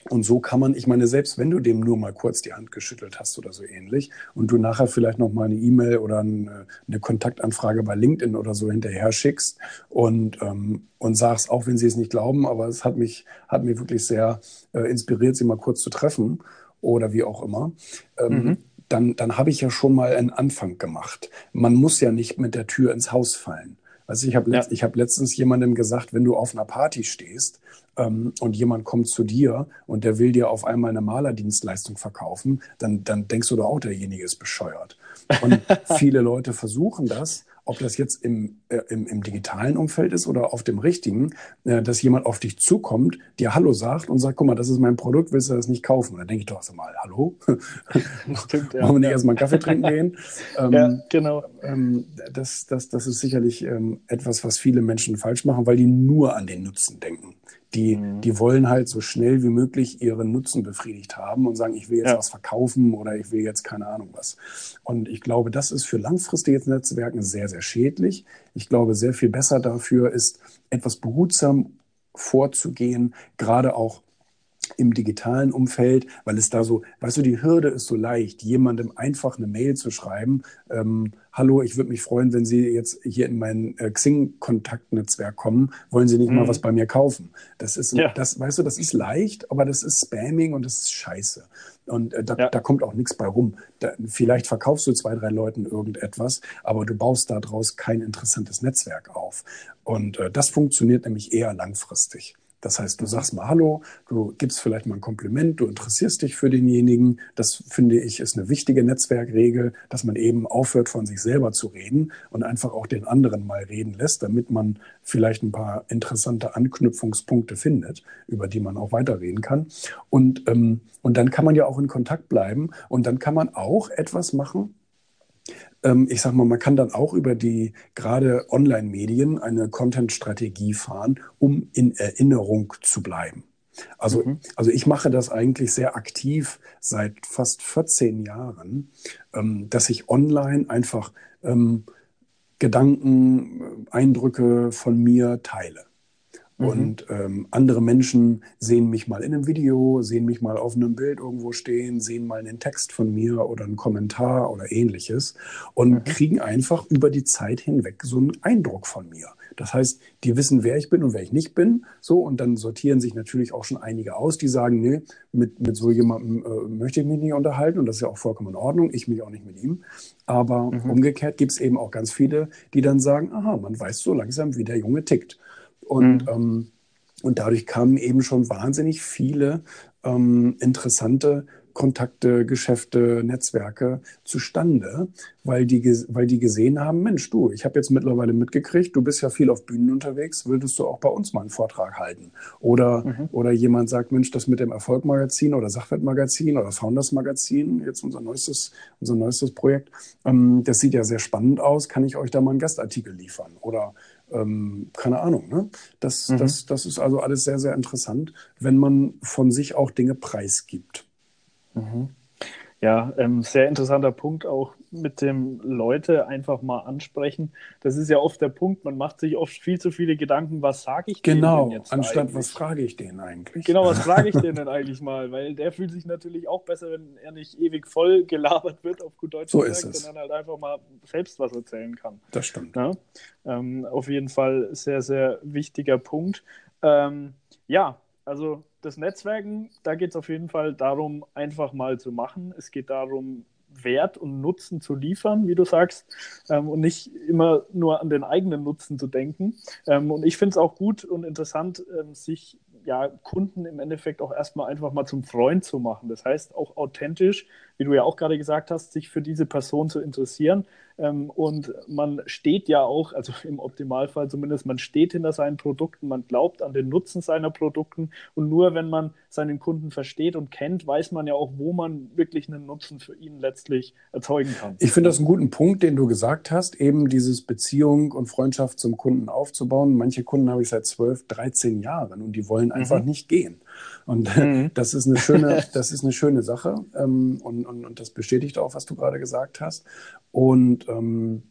und so kann man, ich meine, selbst wenn du dem nur mal kurz die Hand geschüttelt hast oder so ähnlich und du nachher vielleicht noch mal eine E-Mail oder eine, eine, Kontaktanfrage bei LinkedIn oder so hinterher schickst und, ähm, und sagst, auch wenn sie es nicht glauben, aber es hat mich, hat mich wirklich sehr äh, inspiriert, sie mal kurz zu treffen oder wie auch immer. Ähm, mhm. Dann, dann habe ich ja schon mal einen Anfang gemacht. Man muss ja nicht mit der Tür ins Haus fallen. Also ich habe letzt, ja. hab letztens jemandem gesagt, wenn du auf einer Party stehst ähm, und jemand kommt zu dir und der will dir auf einmal eine Malerdienstleistung verkaufen, dann, dann denkst du doch auch, derjenige ist bescheuert. Und viele Leute versuchen das ob das jetzt im, äh, im, im, digitalen Umfeld ist oder auf dem richtigen, äh, dass jemand auf dich zukommt, dir Hallo sagt und sagt, guck mal, das ist mein Produkt, willst du das nicht kaufen? Und dann denke ich doch so mal, Hallo? Stimmt, ja. Wollen wir nicht ja. erstmal einen Kaffee trinken gehen? Ähm, ja, genau. Ähm, das, das, das ist sicherlich ähm, etwas, was viele Menschen falsch machen, weil die nur an den Nutzen denken. Die, mhm. die wollen halt so schnell wie möglich ihren Nutzen befriedigt haben und sagen, ich will jetzt ja. was verkaufen oder ich will jetzt keine Ahnung was. Und ich glaube, das ist für langfristiges Netzwerken sehr, sehr schädlich. Ich glaube, sehr viel besser dafür ist, etwas behutsam vorzugehen, gerade auch im digitalen Umfeld, weil es da so, weißt du, die Hürde ist so leicht, jemandem einfach eine Mail zu schreiben. Ähm, Hallo, ich würde mich freuen, wenn Sie jetzt hier in mein äh, Xing-Kontaktnetzwerk kommen. Wollen Sie nicht mhm. mal was bei mir kaufen? Das ist, ja. das, weißt du, das ist leicht, aber das ist Spamming und das ist Scheiße. Und äh, da, ja. da, kommt auch nichts bei rum. Da, vielleicht verkaufst du zwei, drei Leuten irgendetwas, aber du baust daraus kein interessantes Netzwerk auf. Und äh, das funktioniert nämlich eher langfristig. Das heißt, du sagst mal Hallo, du gibst vielleicht mal ein Kompliment, du interessierst dich für denjenigen. Das finde ich ist eine wichtige Netzwerkregel, dass man eben aufhört, von sich selber zu reden und einfach auch den anderen mal reden lässt, damit man vielleicht ein paar interessante Anknüpfungspunkte findet, über die man auch weiterreden kann. Und, ähm, und dann kann man ja auch in Kontakt bleiben und dann kann man auch etwas machen, ich sage mal, man kann dann auch über die gerade Online-Medien eine Content-Strategie fahren, um in Erinnerung zu bleiben. Also, mhm. also ich mache das eigentlich sehr aktiv seit fast 14 Jahren, ähm, dass ich online einfach ähm, Gedanken, Eindrücke von mir teile. Mhm. Und ähm, andere Menschen sehen mich mal in einem Video, sehen mich mal auf einem Bild irgendwo stehen, sehen mal einen Text von mir oder einen Kommentar oder ähnliches und mhm. kriegen einfach über die Zeit hinweg so einen Eindruck von mir. Das heißt, die wissen, wer ich bin und wer ich nicht bin. So, und dann sortieren sich natürlich auch schon einige aus, die sagen, nee, mit, mit so jemandem äh, möchte ich mich nicht unterhalten und das ist ja auch vollkommen in Ordnung, ich mich auch nicht mit ihm. Aber mhm. umgekehrt gibt es eben auch ganz viele, die dann sagen, aha, man weiß so langsam, wie der Junge tickt. Und, mhm. ähm, und dadurch kamen eben schon wahnsinnig viele ähm, interessante Kontakte, Geschäfte, Netzwerke zustande, weil die, weil die gesehen haben, Mensch, du, ich habe jetzt mittlerweile mitgekriegt, du bist ja viel auf Bühnen unterwegs, würdest du auch bei uns mal einen Vortrag halten? Oder, mhm. oder jemand sagt, Mensch, das mit dem Erfolgmagazin oder Sachwertmagazin oder Founders Magazin, jetzt unser neuestes, unser neuestes Projekt, ähm, das sieht ja sehr spannend aus, kann ich euch da mal einen Gastartikel liefern? Oder ähm, keine Ahnung. Ne? Das, mhm. das, das ist also alles sehr, sehr interessant, wenn man von sich auch Dinge preisgibt. Mhm. Ja, ähm, sehr interessanter Punkt auch mit dem Leute einfach mal ansprechen. Das ist ja oft der Punkt, man macht sich oft viel zu viele Gedanken, was sage ich genau, denen jetzt anstatt eigentlich? was frage ich denen eigentlich? Genau, was frage ich denen denn eigentlich mal? Weil der fühlt sich natürlich auch besser, wenn er nicht ewig voll gelabert wird, auf gut Deutsch so gesagt, ist es. sondern halt einfach mal selbst was erzählen kann. Das stimmt. Ja? Ähm, auf jeden Fall sehr, sehr wichtiger Punkt. Ähm, ja, also das Netzwerken, da geht es auf jeden Fall darum, einfach mal zu machen. Es geht darum, Wert und Nutzen zu liefern, wie du sagst, ähm, und nicht immer nur an den eigenen Nutzen zu denken. Ähm, und ich finde es auch gut und interessant, ähm, sich ja, Kunden im Endeffekt auch erstmal einfach mal zum Freund zu machen. Das heißt, auch authentisch, wie du ja auch gerade gesagt hast, sich für diese Person zu interessieren. Ähm, und man steht ja auch, also im Optimalfall zumindest, man steht hinter seinen Produkten, man glaubt an den Nutzen seiner Produkten. Und nur wenn man seinen Kunden versteht und kennt, weiß man ja auch, wo man wirklich einen Nutzen für ihn letztlich erzeugen kann. Ich finde das einen guten Punkt, den du gesagt hast, eben dieses Beziehung und Freundschaft zum Kunden aufzubauen. Manche Kunden habe ich seit 12, 13 Jahren und die wollen einfach mhm. nicht gehen. Und mhm. das ist eine schöne, das ist eine schöne Sache. Ähm, und, und, und das bestätigt auch, was du gerade gesagt hast. Und, ähm,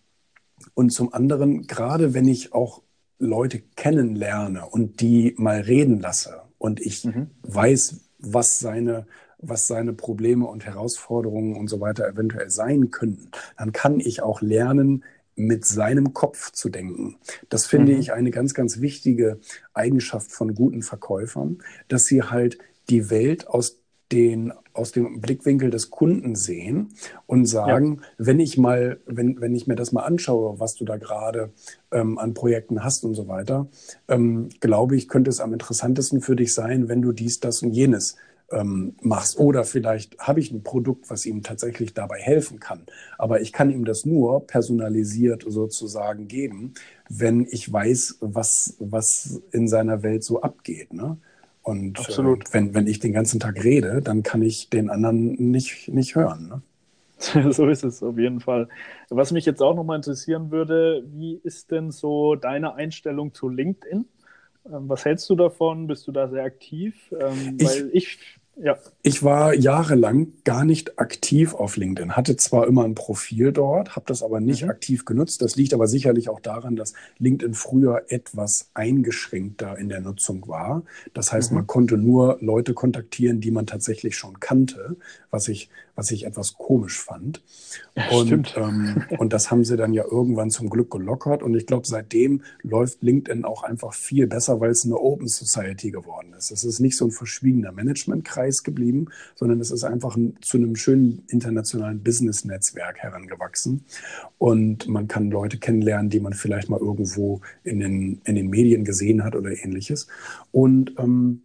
und zum anderen, gerade wenn ich auch Leute kennenlerne und die mal reden lasse und ich mhm. weiß, was seine, was seine Probleme und Herausforderungen und so weiter eventuell sein könnten, dann kann ich auch lernen, mit seinem Kopf zu denken. Das finde mhm. ich eine ganz, ganz wichtige Eigenschaft von guten Verkäufern, dass sie halt die Welt aus den aus dem Blickwinkel des Kunden sehen und sagen, ja. wenn ich mal, wenn, wenn ich mir das mal anschaue, was du da gerade ähm, an Projekten hast und so weiter, ähm, glaube ich, könnte es am interessantesten für dich sein, wenn du dies, das und jenes ähm, machst. Oder vielleicht habe ich ein Produkt, was ihm tatsächlich dabei helfen kann. Aber ich kann ihm das nur personalisiert sozusagen geben, wenn ich weiß, was, was in seiner Welt so abgeht. Ne? Und äh, wenn, wenn ich den ganzen Tag rede, dann kann ich den anderen nicht, nicht hören. Ne? so ist es auf jeden Fall. Was mich jetzt auch nochmal interessieren würde, wie ist denn so deine Einstellung zu LinkedIn? Ähm, was hältst du davon? Bist du da sehr aktiv? Ähm, ich, weil ich ja. Ich war jahrelang gar nicht aktiv auf LinkedIn, hatte zwar immer ein Profil dort, habe das aber nicht mhm. aktiv genutzt. Das liegt aber sicherlich auch daran, dass LinkedIn früher etwas eingeschränkter in der Nutzung war. Das heißt, mhm. man konnte nur Leute kontaktieren, die man tatsächlich schon kannte, was ich, was ich etwas komisch fand. Ja, und, ähm, und das haben sie dann ja irgendwann zum Glück gelockert. Und ich glaube, seitdem läuft LinkedIn auch einfach viel besser, weil es eine Open Society geworden ist. Es ist nicht so ein verschwiegener Managementkreis Kreis geblieben, sondern es ist einfach ein, zu einem schönen internationalen Business-Netzwerk herangewachsen. Und man kann Leute kennenlernen, die man vielleicht mal irgendwo in den, in den Medien gesehen hat oder ähnliches. Und ähm,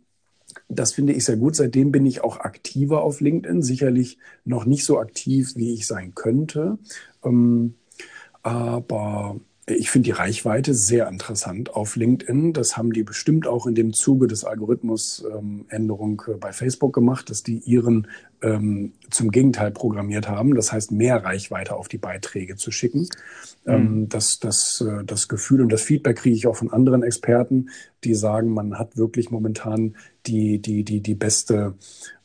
das finde ich sehr gut. Seitdem bin ich auch aktiver auf LinkedIn. Sicherlich noch nicht so aktiv, wie ich sein könnte. Ähm, aber ich finde die Reichweite sehr interessant auf LinkedIn. Das haben die bestimmt auch in dem Zuge des Algorithmusänderung ähm, bei Facebook gemacht, dass die ihren ähm, zum Gegenteil programmiert haben. Das heißt, mehr Reichweite auf die Beiträge zu schicken. Mhm. Ähm, das, das, äh, das Gefühl und das Feedback kriege ich auch von anderen Experten, die sagen, man hat wirklich momentan die, die, die, die beste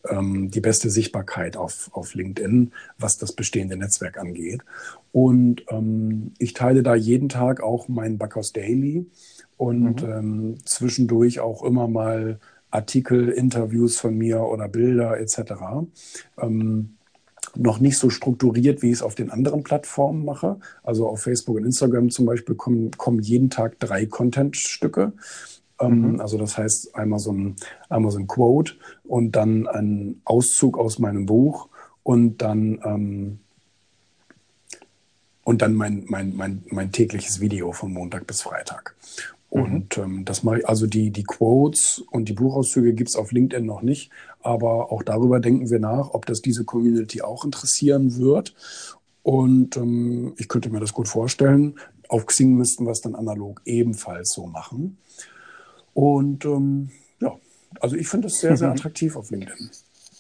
ähm, die beste Sichtbarkeit auf, auf LinkedIn, was das bestehende Netzwerk angeht. Und ähm, ich teile da jeden Tag auch mein Backhaus Daily und mhm. ähm, zwischendurch auch immer mal Artikel, Interviews von mir oder Bilder etc. Ähm, noch nicht so strukturiert, wie ich es auf den anderen Plattformen mache. Also auf Facebook und Instagram zum Beispiel kommen, kommen jeden Tag drei Content-Stücke. Ähm, mhm. Also das heißt einmal so, ein, einmal so ein Quote und dann ein Auszug aus meinem Buch und dann, ähm, und dann mein, mein, mein, mein tägliches Video von Montag bis Freitag. Mhm. Und ähm, das mache ich, also die, die Quotes und die Buchauszüge gibt es auf LinkedIn noch nicht, aber auch darüber denken wir nach, ob das diese Community auch interessieren wird. Und ähm, ich könnte mir das gut vorstellen. Auf Xing müssten wir es dann analog ebenfalls so machen. Und ähm, ja, also ich finde es sehr, sehr attraktiv auf LinkedIn.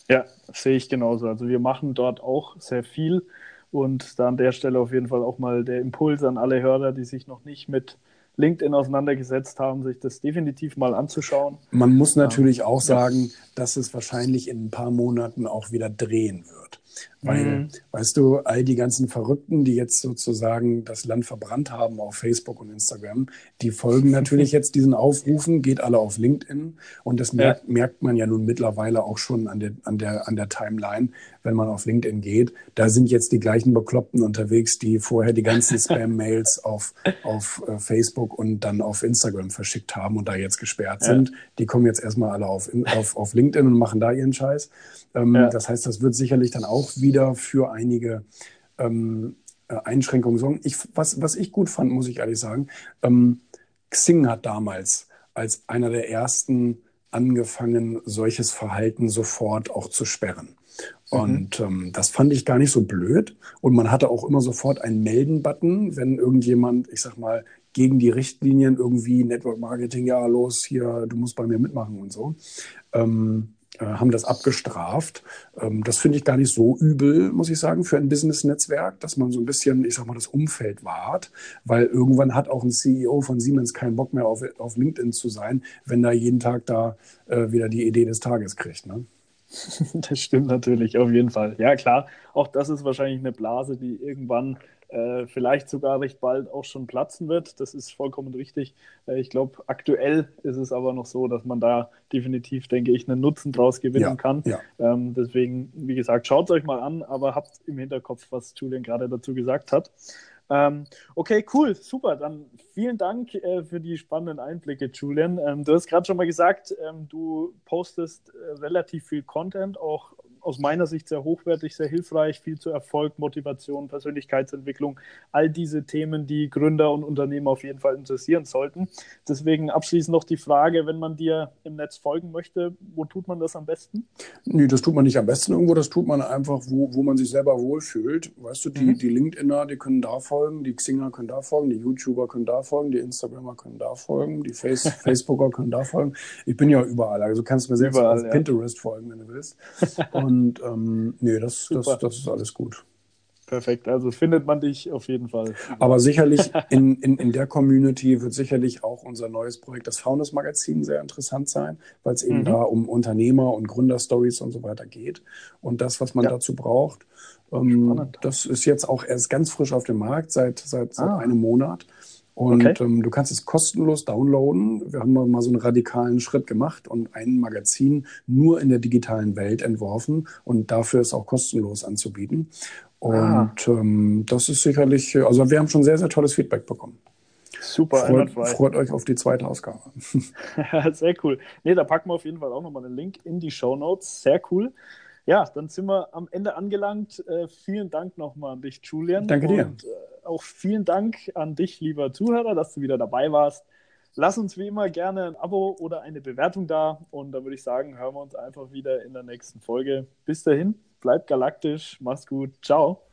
Ja, sehe ich genauso. Also wir machen dort auch sehr viel und da an der Stelle auf jeden Fall auch mal der Impuls an alle Hörer, die sich noch nicht mit LinkedIn auseinandergesetzt haben, sich das definitiv mal anzuschauen. Man muss natürlich auch sagen, dass es wahrscheinlich in ein paar Monaten auch wieder drehen wird. Weil, mhm. weißt du, all die ganzen Verrückten, die jetzt sozusagen das Land verbrannt haben auf Facebook und Instagram, die folgen natürlich jetzt diesen Aufrufen, geht alle auf LinkedIn. Und das merkt, ja. merkt man ja nun mittlerweile auch schon an der, an, der, an der Timeline, wenn man auf LinkedIn geht. Da sind jetzt die gleichen Bekloppten unterwegs, die vorher die ganzen Spam-Mails auf, auf äh, Facebook und dann auf Instagram verschickt haben und da jetzt gesperrt ja. sind. Die kommen jetzt erstmal alle auf, auf, auf LinkedIn und machen da ihren Scheiß. Ähm, ja. Das heißt, das wird sicherlich dann auch wieder wieder für einige ähm, äh, Einschränkungen sorgen. Ich, was, was ich gut fand, muss ich ehrlich sagen, ähm, Xing hat damals als einer der ersten angefangen, solches Verhalten sofort auch zu sperren. Mhm. Und mhm. ähm, das fand ich gar nicht so blöd. Und man hatte auch immer sofort einen Melden-Button, wenn irgendjemand, ich sag mal, gegen die Richtlinien irgendwie Network Marketing, ja, los, hier, du musst bei mir mitmachen und so. Ähm, äh, haben das abgestraft. Ähm, das finde ich gar nicht so übel, muss ich sagen, für ein Business-Netzwerk, dass man so ein bisschen, ich sag mal, das Umfeld wahrt, weil irgendwann hat auch ein CEO von Siemens keinen Bock mehr auf, auf LinkedIn zu sein, wenn er jeden Tag da äh, wieder die Idee des Tages kriegt. Ne? Das stimmt natürlich, auf jeden Fall. Ja, klar, auch das ist wahrscheinlich eine Blase, die irgendwann äh, vielleicht sogar recht bald auch schon platzen wird. Das ist vollkommen richtig. Äh, ich glaube, aktuell ist es aber noch so, dass man da definitiv, denke ich, einen Nutzen draus gewinnen ja, kann. Ja. Ähm, deswegen, wie gesagt, schaut es euch mal an, aber habt im Hinterkopf, was Julian gerade dazu gesagt hat. Ähm, okay, cool, super. Dann vielen Dank äh, für die spannenden Einblicke, Julian. Ähm, du hast gerade schon mal gesagt, ähm, du postest äh, relativ viel Content, auch aus meiner Sicht sehr hochwertig, sehr hilfreich, viel zu Erfolg, Motivation, Persönlichkeitsentwicklung, all diese Themen, die Gründer und Unternehmer auf jeden Fall interessieren sollten. Deswegen abschließend noch die Frage, wenn man dir im Netz folgen möchte, wo tut man das am besten? Nee, das tut man nicht am besten irgendwo, das tut man einfach, wo, wo man sich selber wohlfühlt. Weißt du, die, mhm. die LinkedIner, die können da folgen, die Xinger können da folgen, die YouTuber können da folgen, die Instagramer können da folgen, die Face Facebooker können da folgen. Ich bin ja überall, also kannst du mir selbst überall, auf ja. Pinterest folgen, wenn du willst. Und Und ähm, nee, das, das, das ist alles gut. Perfekt, also findet man dich auf jeden Fall. Aber sicherlich in, in, in der Community wird sicherlich auch unser neues Projekt, das Founders Magazin, sehr interessant sein, weil es eben mhm. da um Unternehmer und Gründerstories und so weiter geht. Und das, was man ja. dazu braucht, ähm, das ist jetzt auch erst ganz frisch auf dem Markt, seit, seit, seit ah. einem Monat. Und okay. ähm, du kannst es kostenlos downloaden. Wir haben mal so einen radikalen Schritt gemacht und ein Magazin nur in der digitalen Welt entworfen und dafür ist auch kostenlos anzubieten. Und ah. ähm, das ist sicherlich, also wir haben schon sehr, sehr tolles Feedback bekommen. Super, freut, freut euch auf die zweite Ausgabe. sehr cool. Nee, da packen wir auf jeden Fall auch nochmal einen Link in die Show Notes. Sehr cool. Ja, dann sind wir am Ende angelangt. Äh, vielen Dank nochmal an dich, Julian. Danke dir. Und, äh, auch vielen Dank an dich, lieber Zuhörer, dass du wieder dabei warst. Lass uns wie immer gerne ein Abo oder eine Bewertung da. Und dann würde ich sagen, hören wir uns einfach wieder in der nächsten Folge. Bis dahin, bleib galaktisch, mach's gut, ciao.